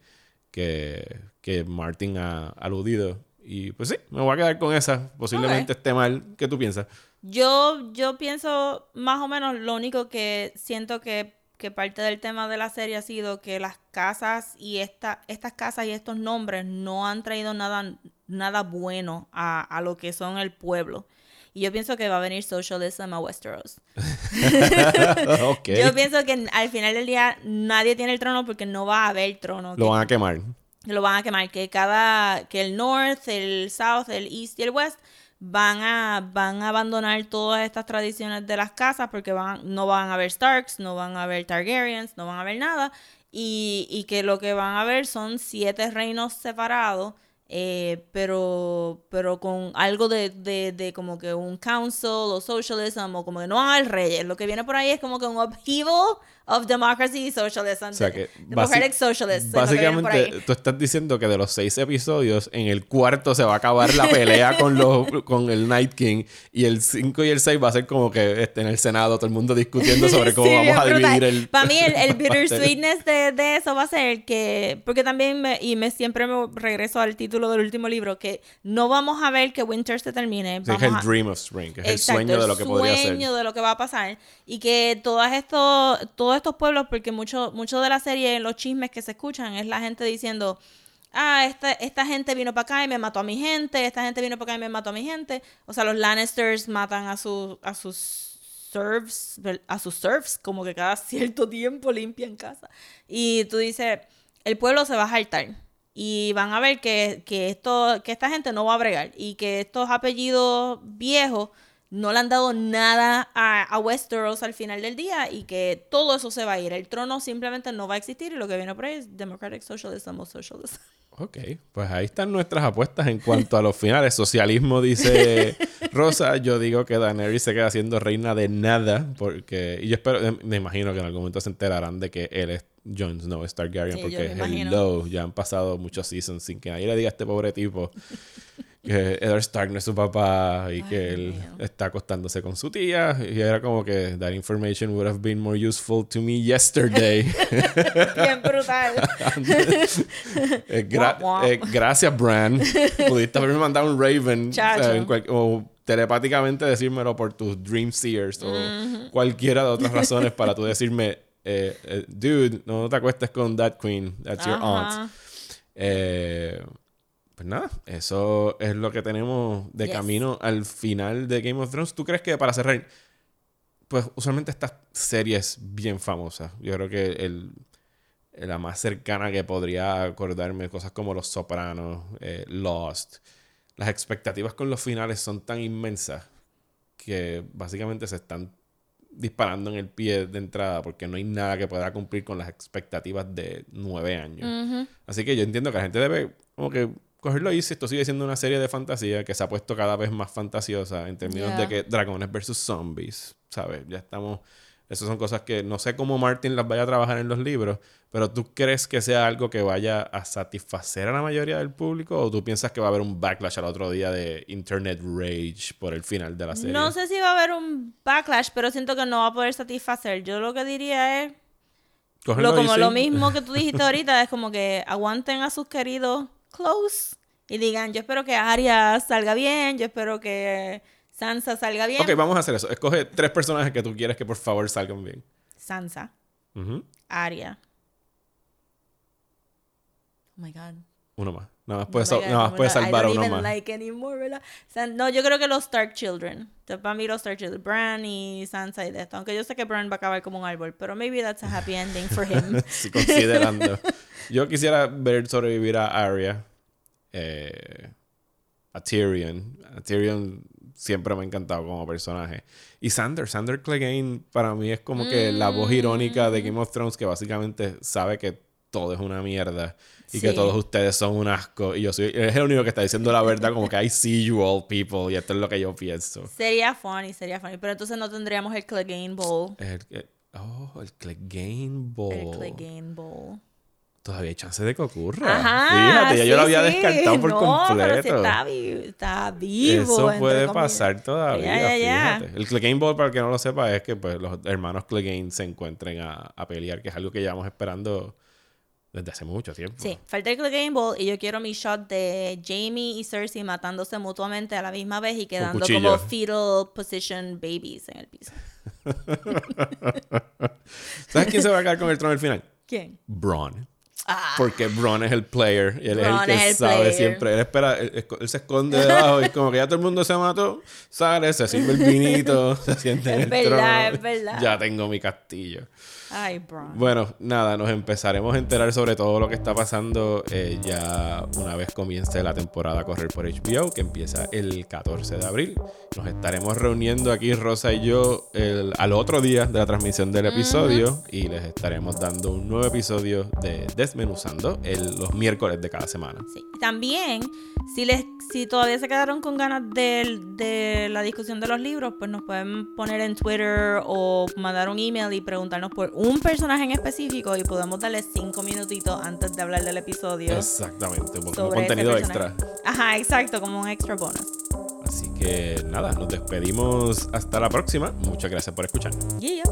que, que Martin ha aludido. Y pues sí, me voy a quedar con esa. Posiblemente esté mal. ¿Qué tú piensas? Yo, yo pienso más o menos lo único que siento que, que parte del tema de la serie ha sido que las casas y esta, estas casas y estos nombres no han traído nada, nada bueno a, a lo que son el pueblo. Y yo pienso que va a venir socialism a Westeros. ok. Yo pienso que al final del día nadie tiene el trono porque no va a haber trono. Lo que- van a quemar. lo van a quemar, que cada, que el North, el South, el East y el West van a, van a abandonar todas estas tradiciones de las casas porque van, no van a haber Starks, no van a haber Targaryens, no van a haber nada y, y que lo que van a ver son siete reinos separados eh, pero pero con algo de, de, como que un council o socialism o como que no van a haber reyes lo que viene por ahí es como que un upheaval of democracy y socialism O sea que democratic ahí. básicamente tú estás diciendo que de los seis episodios, en el cuarto se va a acabar la pelea con los con el Night King y el 5 y el 6 va a ser como que este, en el Senado todo el mundo discutiendo sobre cómo Sí, vamos a dividir el Para mí, el, el bittersweetness de, de eso va a ser que. Porque también, me, y me siempre me regreso al título del último libro, que no vamos a ver que Winter se termine. Sí, es el a- Dream of Spring, que es Exacto, el sueño de lo que podría ser. sueño de lo que va a pasar. Y que todos estos, estos pueblos, porque mucho, mucho de la serie, los chismes que se escuchan, es la gente diciendo. ah, esta, esta gente vino para acá y me mató a mi gente, esta gente vino para acá y me mató a mi gente. O sea, los Lannisters matan a, sus a sus serfs, a sus serfs, como que cada cierto tiempo limpian casa. Y tú dices, el pueblo se va a saltar. Y van a ver que, que, esto, que esta gente no va a bregar. Y que estos apellidos viejos no le han dado nada a, a Westeros al final del día. Y que todo eso se va a ir. El trono simplemente no va a existir. Y lo que viene por ahí es Democratic Socialism o Socialism. Ok, pues ahí están nuestras apuestas en cuanto a los finales. Socialismo dice Rosa, yo digo que Daenerys se queda siendo reina de nada, porque y yo espero, me imagino que en algún momento se enterarán de que él es Jon Snow, es Targaryen, Sí, porque hello, ya han pasado muchos seasons sin que nadie le diga a este pobre tipo que Eddard Stark no es su papá y que él mío. está acostándose con su tía y era como que that information would have been more useful to me yesterday. Bien brutal. Eh, gra- eh, gracias, Bran. Pudiste haberme mandado un Raven. O telepáticamente decírmelo por tus Dream Seers o cualquiera de otras razones para tú decirme, eh, eh, dude, no te acuestes con that queen. That's your aunt. Eh, pues nada, eso es lo que tenemos de Yes. camino al final de Game of Thrones. ¿Tú crees que para cerrar, pues usualmente estas series bien famosas, yo creo que el, la más cercana que podría acordarme, cosas como Los Sopranos, eh, Lost, las expectativas con los finales son tan inmensas que básicamente se están disparando en el pie de entrada porque no hay nada que pueda cumplir con las expectativas de nueve años. Así que yo entiendo que la gente debe como que cogerlo ahí si esto sigue siendo una serie de fantasía que se ha puesto cada vez más fantasiosa en términos Yeah. de que dragones versus zombies, ¿sabes? Ya estamos... Esas son cosas que no sé cómo Martin las vaya a trabajar en los libros, pero ¿tú crees que sea algo que vaya a satisfacer a la mayoría del público o tú piensas que va a haber un backlash al otro día de internet rage por el final de la serie? No sé si va a haber un backlash, pero siento que no va a poder satisfacer. Yo lo que diría es, Cógenlo lo, como easy. lo mismo que tú dijiste ahorita, es como que aguanten a sus queridos close y digan, yo espero que Arya salga bien, yo espero que Sansa salga bien. Ok, vamos a hacer eso. Escoge tres personajes que tú quieres que por favor salgan bien. Sansa, Ujú. Arya. Oh my god. Uno más. Nada más puedes, Oh God, salvar a uno más. no, yo creo que los Stark Children. Entonces, para mí los Stark Children. Bran y Sansa y de esto. Aunque yo sé que Bran va a acabar como un árbol. Pero maybe that's a happy ending for him. Sí, considerando. Yo quisiera ver sobrevivir a Arya, eh, a Tyrion. A Tyrion siempre me ha encantado como personaje. Y Sander, Sander Clegane para mí es como que la voz irónica de Game of Thrones que básicamente sabe que todo es una mierda y que Sí. todos ustedes son un asco. Y yo soy es el único que está diciendo la verdad, como que I see you all people y esto es lo que yo pienso. sería funny, sería funny. Pero entonces no tendríamos el Clegane Bowl. El, el- oh, el Clegane Bowl. El Clegane Bowl. Todavía hay chance de que ocurra. Ajá. Fíjate, ya yo lo había sí. descartado por no, completo. Pero si está, vi- está vivo. Eso puede pasar todavía, Ya, ya, fíjate. El Clegane Bowl, para el que no lo sepa, es que pues, los hermanos Clegane se encuentren a, a pelear, que es algo que llevamos esperando desde hace mucho tiempo. Sí, falta el Clegane Bowl y yo quiero mi shot de Jamie y Cersei matándose mutuamente a la misma vez y quedando como fetal position babies en el piso. ¿Sabes quién se va a quedar con el trono al final? ¿Quién? Braun. Ah, Porque Braun es el player y él es el que es el sabe player. siempre. Él espera, él, él se esconde debajo y como que ya todo el mundo se mató, sale, se sirve el vinito, se siente en el verdad, trono. es verdad. Ya tengo mi castillo. Ay, Bron. Bueno, nada, nos empezaremos a enterar sobre todo lo que está pasando eh, ya una vez comience la temporada a correr por HBO, que empieza el 14 de abril. Nos estaremos reuniendo aquí, Rosa y yo, el- al otro día de la transmisión del episodio y les estaremos dando un nuevo episodio de Desmenuzando el- los miércoles de cada semana. Sí. También, si les si todavía se quedaron con ganas de, de la discusión de los libros, pues nos pueden poner en Twitter o mandar un email y preguntarnos por un personaje en específico y podemos darle cinco minutitos antes de hablar del episodio. Exactamente, como contenido extra. Ajá, exacto, como un extra bonus. Así que nada, nos despedimos hasta la próxima. Muchas gracias por escuchar. Yeah.